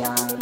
Station.